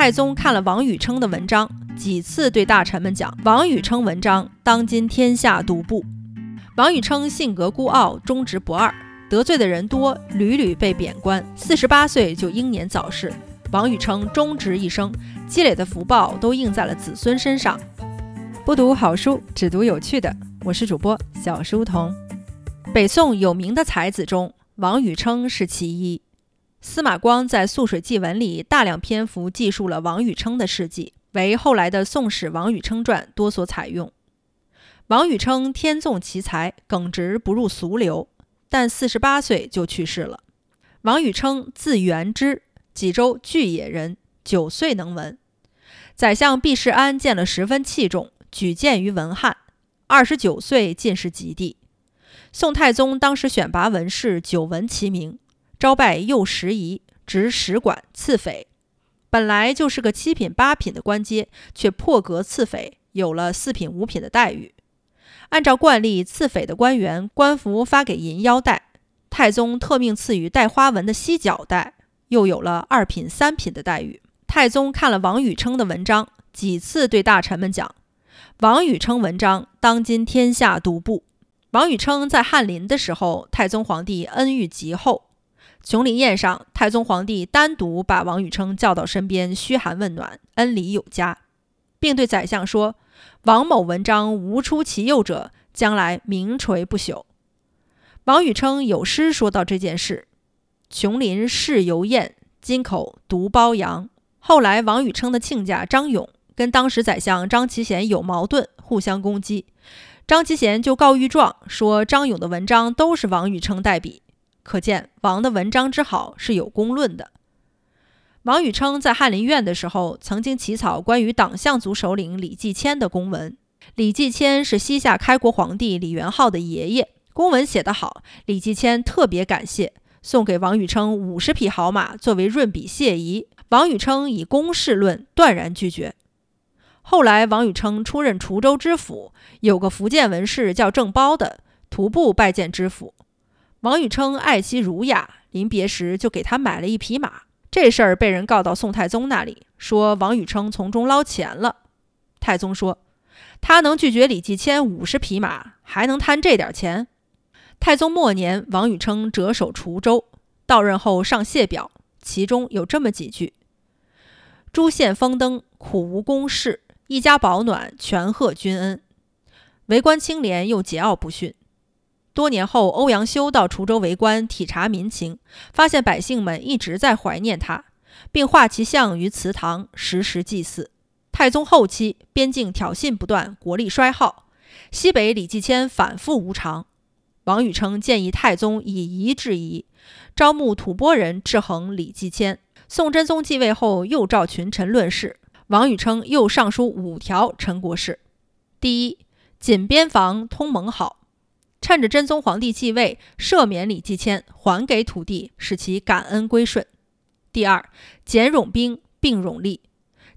太宗看了王禹称的文章，几次对大臣们讲：“王禹称文章，当今天下独步。”王禹称性格孤傲，忠直不二，得罪的人多，屡屡被贬官。四十八岁就英年早逝。王禹称忠直一生，积累的福报都印在了子孙身上。不读好书，只读有趣的。我是主播小书童。北宋有名的才子中，王禹称是其一。司马光在《素水记文》里大量篇幅记述了王禹称的事迹，为后来的《宋史·王禹称传》多所采用。王禹称天纵奇才，耿直不入俗流，但四十八岁就去世了。王禹称字元之，济州巨野人，九岁能文。宰相毕世安见了十分器重，举荐于文翰。二十九岁进士及第。宋太宗当时选拔文士，久闻其名。招拜右拾遗，执使馆，赐匪。本来就是个七品八品的官阶，却破格赐匪，有了四品五品的待遇。按照惯例，赐匪的官员官服发给银腰带，太宗特命赐予带花纹的犀角带，又有了二品三品的待遇。太宗看了王禹称的文章，几次对大臣们讲：“王禹称文章，当今天下独步。”王禹称在翰林的时候，太宗皇帝恩遇极厚。琼林宴上，太宗皇帝单独把王宇称叫到身边，嘘寒问暖，恩礼有加，并对宰相说：“王某文章无出其右者，将来名垂不朽。”王宇称有诗说到这件事：“琼林事犹宴，金口独褒扬。”后来，王宇称的亲家张勇跟当时宰相张其贤有矛盾，互相攻击，张其贤就告御状说张勇的文章都是王宇称代笔。可见王的文章之好是有公论的。王宇称在翰林院的时候，曾经起草关于党项族首领李继迁的公文。李继迁是西夏开国皇帝李元昊的爷爷，公文写得好，李继迁特别感谢，送给王宇称五十匹好马作为润笔谢仪。王宇称以公事论，断然拒绝。后来王宇称出任滁州知府，有个福建文士叫郑包的，徒步拜见知府。王宇称爱妻儒雅，临别时就给他买了一匹马。这事儿被人告到宋太宗那里，说王宇称从中捞钱了。太宗说：“他能拒绝李继迁五十匹马，还能贪这点钱？”太宗末年，王宇称谪守滁州，到任后上谢表，其中有这么几句：“诸县封登，苦无公事；一家保暖，全贺君恩。为官清廉，又桀骜不驯。”多年后，欧阳修到滁州为官，体察民情，发现百姓们一直在怀念他，并画其像于祠堂，时时祭祀。太宗后期，边境挑衅不断，国力衰耗，西北李继迁反复无常。王禹称建议太宗以夷制夷，招募吐蕃人制衡李继迁。宋真宗继位后，又召群臣论事。王禹称又上书五条陈国事：第一，紧边防，通盟好。趁着真宗皇帝继位，赦免李继迁，还给土地，使其感恩归顺。第二，减冗兵，并冗吏，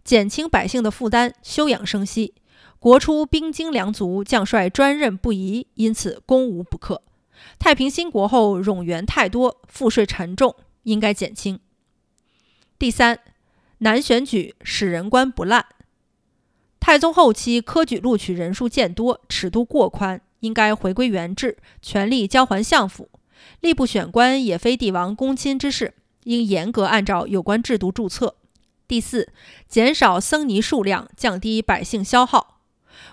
减轻百姓的负担，休养生息。国初兵精粮足，将帅专任不移，因此攻无不克。太平兴国后，冗员太多，赋税沉重，应该减轻。第三，难选举，使人官不滥。太宗后期科举录取人数渐多，尺度过宽。应该回归原制，权力交还相府。吏部选官也非帝王公亲之事，应严格按照有关制度注册。第四，减少僧尼数量，降低百姓消耗。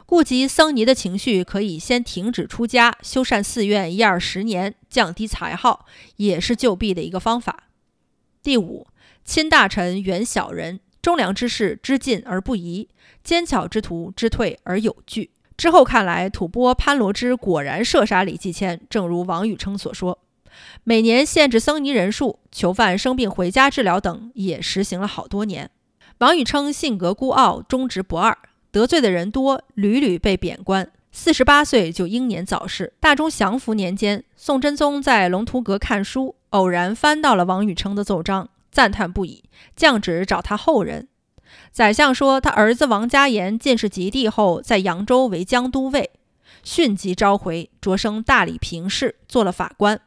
顾及僧尼的情绪，可以先停止出家，修缮寺院一二十年，降低财耗，也是救弊的一个方法。第五，亲大臣远小人，忠良之士知进而不疑，奸巧之徒知退而有据。之后看来，吐蕃潘罗支果然射杀李继迁，正如王宇称所说。每年限制僧尼人数，囚犯生病回家治疗等，也实行了好多年。王宇称性格孤傲，忠直不二，得罪的人多，屡屡被贬官。四十八岁就英年早逝。大中祥符年间，宋真宗在龙图阁看书，偶然翻到了王宇称的奏章，赞叹不已，降旨找他后人。宰相说，他儿子王家言进士及第后，在扬州为江都尉，迅即召回，擢升大理平事，做了法官。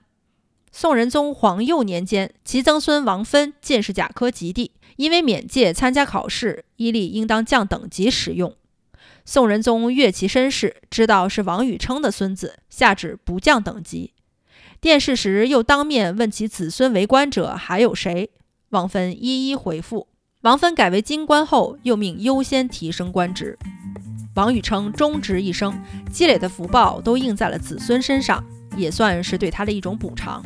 宋仁宗皇佑年间，其曾孙王芬进士甲科及第，因为免届参加考试，依例应当降等级使用。宋仁宗阅其身世，知道是王宇称的孙子，下旨不降等级。殿试时又当面问其子孙为官者还有谁，王芬一一回复。王芬改为京官后，又命优先提升官职。王宇称忠直一生，积累的福报都应在了子孙身上。也算是对他的一种补偿。